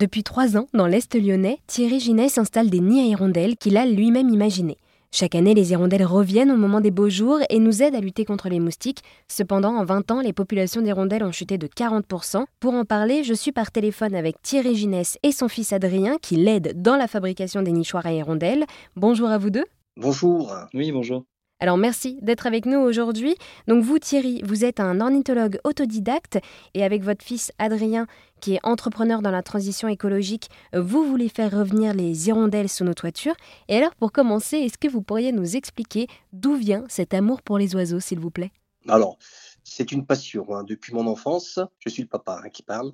Depuis trois ans, dans l'Est lyonnais, Thierry Ginès installe des nids à hirondelles qu'il a lui-même imaginés. Chaque année, les hirondelles reviennent au moment des beaux jours et nous aident à lutter contre les moustiques. Cependant, en 20 ans, les populations d'hirondelles ont chuté de 40%. Pour en parler, je suis par téléphone avec Thierry Ginès et son fils Adrien qui l'aident dans la fabrication des nichoirs à hirondelles. Bonjour à vous deux. Bonjour. Oui, bonjour. Alors merci d'être avec nous aujourd'hui. Donc vous Thierry, vous êtes un ornithologue autodidacte et avec votre fils Adrien qui est entrepreneur dans la transition écologique, vous voulez faire revenir les hirondelles sous nos toitures. Et alors pour commencer, est-ce que vous pourriez nous expliquer d'où vient cet amour pour les oiseaux s'il vous plaît? Alors, c'est une passion. Hein. Depuis mon enfance, je suis le papa hein, qui parle.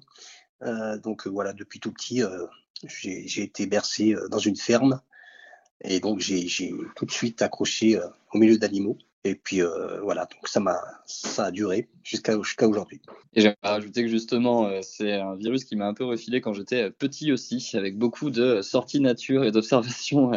Euh, donc voilà, depuis tout petit, euh, j'ai été bercé euh, dans une ferme et donc, j'ai tout de suite accroché euh, au milieu d'animaux. Et puis euh, voilà, donc ça m'a ça a duré jusqu'à jusqu'à aujourd'hui. Et j'aimerais rajouter que justement, euh, c'est un virus qui m'a un peu refilé quand j'étais petit aussi, avec beaucoup de sorties nature et d'observation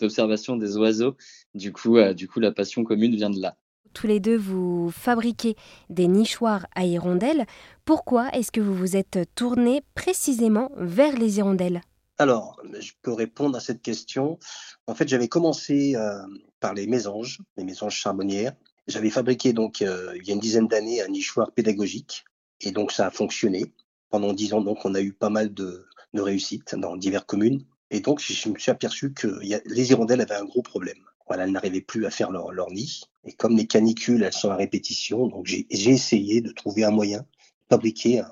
d'observation des oiseaux. Du coup, du coup, la passion commune vient de là. Tous les deux, vous fabriquez des nichoirs à hirondelles. Pourquoi est-ce que vous vous êtes tourné précisément vers les hirondelles? Alors, je peux répondre à cette question. En fait, j'avais commencé euh, par les mésanges, les mésanges charbonnières. J'avais fabriqué donc euh, il y a une dizaine d'années un nichoir pédagogique et donc ça a fonctionné. Pendant dix ans, donc on a eu pas mal de, réussites dans diverses communes. Et donc, je me suis aperçu que les hirondelles avaient un gros problème. Voilà, elles n'arrivaient plus à faire leur, nid. Et comme les canicules, elles sont à répétition, donc j'ai essayé de trouver un moyen de fabriquer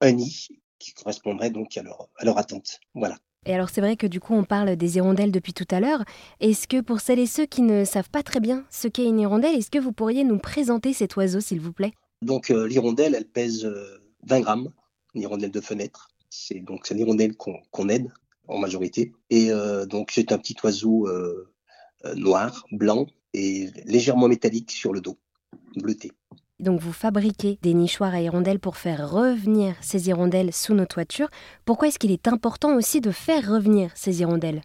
un nid qui correspondrait donc à leur, à leur attente. Voilà. Et alors c'est vrai que du coup on parle des hirondelles depuis tout à l'heure. Est-ce que pour celles et ceux qui ne savent pas très bien ce qu'est une hirondelle, est-ce que vous pourriez nous présenter cet oiseau s'il vous plaît? Donc euh, l'hirondelle, elle pèse 20 euh, grammes, une hirondelle de fenêtre. C'est donc c'est l'hirondelle qu'on aide en majorité. Et euh, donc c'est un petit oiseau noir, blanc et légèrement métallique sur le dos, bleuté. Donc vous fabriquez des nichoirs à hirondelles pour faire revenir ces hirondelles sous nos toitures. Pourquoi est-ce qu'il est important aussi de faire revenir ces hirondelles?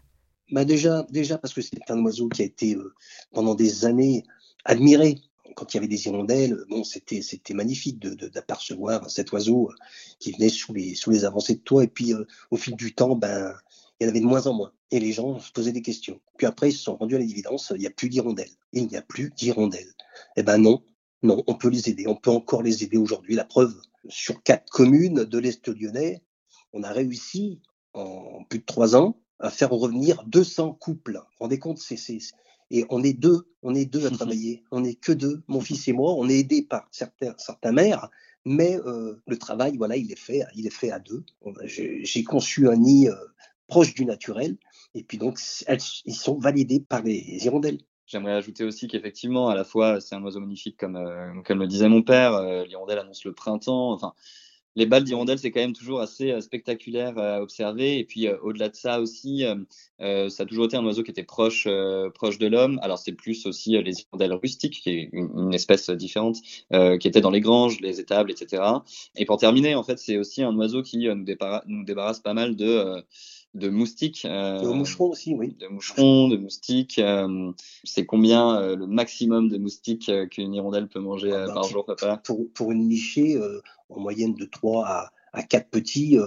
Bah déjà, déjà parce que c'est un oiseau qui a été euh, pendant des années admiré. Quand il y avait des hirondelles, bon, c'était magnifique d'apercevoir cet oiseau euh, qui venait sous les sous les avancées de toit. Et puis euh, au fil du temps, ben il y en avait de moins en moins. Et les gens se posaient des questions. Puis après, ils se sont rendus à l'évidence, il n'y a plus d'hirondelles. Il n'y a plus d'hirondelles. Eh ben non, non, on peut les aider. On peut encore les aider aujourd'hui. La preuve, sur quatre communes de l'Est lyonnais, on a réussi en plus de trois ans à faire revenir 200 couples. Vous vous rendez compte c'est, Et on est deux, on est deux à travailler. On n'est que deux, mon fils et moi. On est aidés par certains, certains maires, mais euh, le travail, voilà, il est fait, il est fait à deux. J'ai, conçu un nid euh, proche du naturel, et puis donc ils sont validés par les hirondelles. J'aimerais ajouter aussi qu'effectivement, à la fois, c'est un oiseau magnifique, comme, euh, comme le disait mon père. Euh, l'hirondelle annonce le printemps. Enfin, les balles d'hirondelle, c'est quand même toujours assez euh, spectaculaire à observer. Et puis, au-delà de ça aussi, ça a toujours été un oiseau qui était proche, proche de l'homme. Alors, c'est plus aussi les hirondelles rustiques, qui est une, espèce différente, qui étaient dans les granges, les étables, etc. Et pour terminer, en fait, c'est aussi un oiseau qui nous débarrasse pas mal de de moustiques. Euh, de moucherons aussi, oui. De moucherons, de moustiques. Euh, c'est combien euh, le maximum de moustiques qu'une hirondelle peut manger ah bah, par jour, papa? pour, pour une nichée, en moyenne de 3 à, à 4 petits,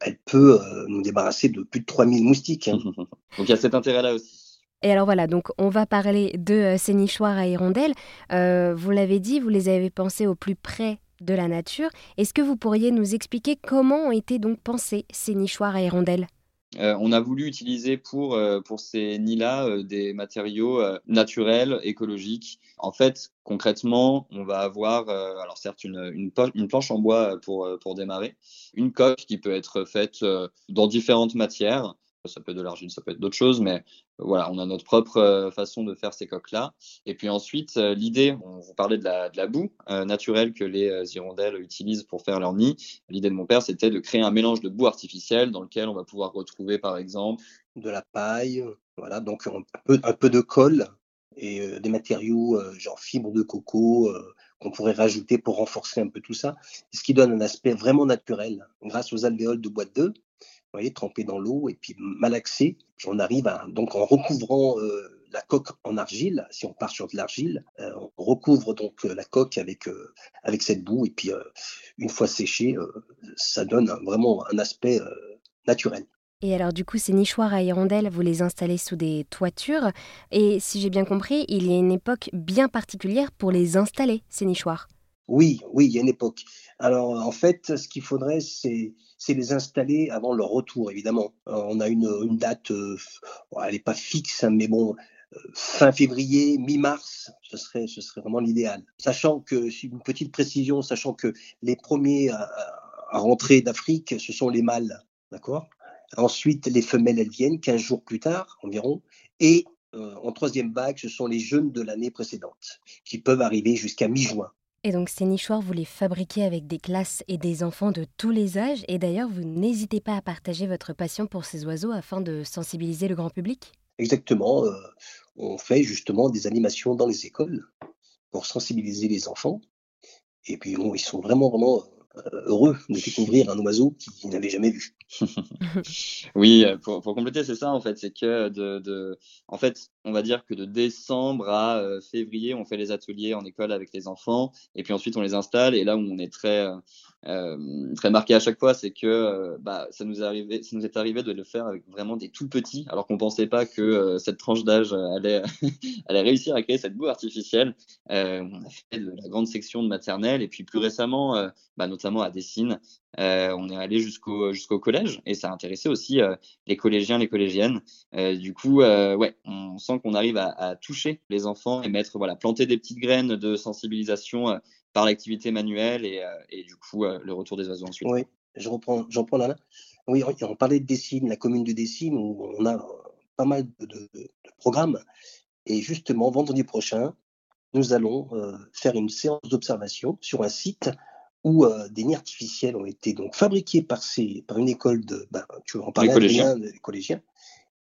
elle peut nous débarrasser de plus de 3000 moustiques. Hein. donc il y a cet intérêt-là aussi. Et alors voilà, donc on va parler de ces nichoirs à hirondelles. vous l'avez dit, vous les avez pensés au plus près de la nature. Est-ce que vous pourriez nous expliquer comment ont été donc pensés ces nichoirs à hirondelles? Euh, on a voulu utiliser pour, euh, pour ces nids-là euh, des matériaux naturels, écologiques. En fait, concrètement, on va avoir, alors certes, une, une, une, planche en bois pour, pour démarrer, une coque qui peut être faite dans différentes matières, ça peut être de l'argile, ça peut être d'autres choses, mais voilà, on a notre propre euh, façon de faire ces coques-là. Et puis ensuite, euh, l'idée, on vous parlait de la, boue euh, naturelle que les hirondelles utilisent pour faire leur nid. L'idée de mon père, c'était de créer un mélange de boue artificielle dans lequel on va pouvoir retrouver, par exemple, de la paille, voilà, donc un peu, de colle et des matériaux genre fibres de coco qu'on pourrait rajouter pour renforcer un peu tout ça, ce qui donne un aspect vraiment naturel grâce aux alvéoles de boîte d'œufs vous voyez, trempé dans l'eau et puis malaxé. On arrive à, donc en recouvrant euh, la coque en argile, si on part sur de l'argile, euh, on recouvre donc euh, la coque avec, avec cette boue et puis une fois séchée, ça donne vraiment un aspect naturels. Et alors du coup, ces nichoirs à hirondelles, vous les installez sous des toitures. Et si j'ai bien compris, il y a une époque bien particulière pour les installer, ces nichoirs. Oui, oui, il y a une époque. Alors en fait, ce qu'il faudrait, c'est les installer avant leur retour, évidemment. on a une, date, euh, elle n'est pas fixe, hein, mais bon, euh, fin février, mi-mars, ce serait, vraiment l'idéal. Sachant que, une petite précision, sachant que les premiers à, rentrer d'Afrique, ce sont les mâles, d'accord? Ensuite, les femelles, elles viennent 15 jours plus tard environ. Et euh, en troisième vague, ce sont les jeunes de l'année précédente qui peuvent arriver jusqu'à mi-juin. Et donc ces nichoirs, vous les fabriquez avec des classes et des enfants de tous les âges. Et d'ailleurs, vous n'hésitez pas à partager votre passion pour ces oiseaux afin de sensibiliser le grand public Exactement. Euh, on fait justement des animations dans les écoles pour sensibiliser les enfants. Et puis, ils sont vraiment, vraiment heureux de découvrir un oiseau qu'ils n'avaient jamais vu. oui, euh, pour, pour compléter, c'est ça en fait, c'est que de, de, en fait, on va dire que de décembre à euh, février, on fait les ateliers en école avec les enfants, et puis ensuite on les installe. Et là où on est très, euh, très marqué à chaque fois, c'est que bah, ça nous est arrivé, ça nous est arrivé de le faire avec vraiment des tout petits, alors qu'on pensait pas que cette tranche d'âge allait, allait réussir à créer cette boue artificielle. on a fait de la grande section de maternelle, et puis plus récemment, bah, notamment à Dessine, on est allé jusqu'au jusqu'au collège et ça a intéressé aussi les collégiens, les collégiennes. du coup, ouais, on sent qu'on arrive à, toucher les enfants et mettre, voilà, planter des petites graines de sensibilisation par l'activité manuelle et, et, du coup le retour des oiseaux ensuite. Oui, je reprends, j'en prends là. Oui, on parlait de Dessine, la commune de Dessine où on a pas mal de, de programmes et justement vendredi prochain, nous allons faire une séance d'observation sur un site où euh, des nids artificiels ont été donc fabriqués par, ces, par une école de, ben, tu en parler, collégiens. des collégiens.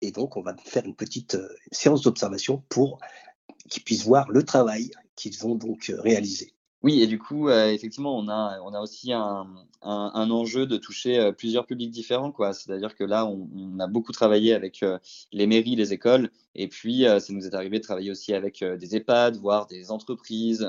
Et donc, on va faire une petite euh, séance d'observation pour qu'ils puissent voir le travail qu'ils ont donc euh, réalisé. Oui, et du coup, effectivement, on a, on a aussi un, un, un enjeu de toucher plusieurs publics différents. quoi. C'est-à-dire que là, on, on, a beaucoup travaillé avec les mairies, les écoles, et puis ça nous est arrivé de travailler aussi avec des EHPAD, voire des entreprises,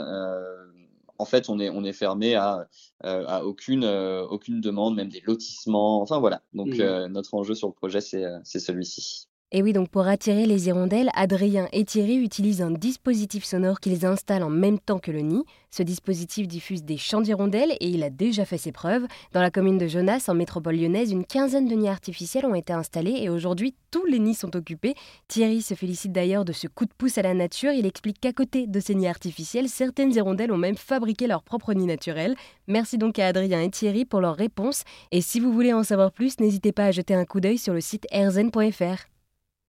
en fait, on est, on est fermé à, euh, à aucune, euh, aucune demande, même des lotissements. Enfin voilà. Donc mmh. euh, notre enjeu sur le projet, c'est celui-ci. Et oui, donc pour attirer les hirondelles, Adrien et Thierry utilisent un dispositif sonore qu'ils installent en même temps que le nid. Ce dispositif diffuse des chants d'hirondelles et il a déjà fait ses preuves. Dans la commune de Jonas, en métropole lyonnaise, une quinzaine de nids artificiels ont été installés et aujourd'hui, tous les nids sont occupés. Thierry se félicite d'ailleurs de ce coup de pouce à la nature. Il explique qu'à côté de ces nids artificiels, certaines hirondelles ont même fabriqué leur propre nid naturel. Merci donc à Adrien et Thierry pour leurs réponses. Et si vous voulez en savoir plus, n'hésitez pas à jeter un coup d'œil sur le site erzen.fr.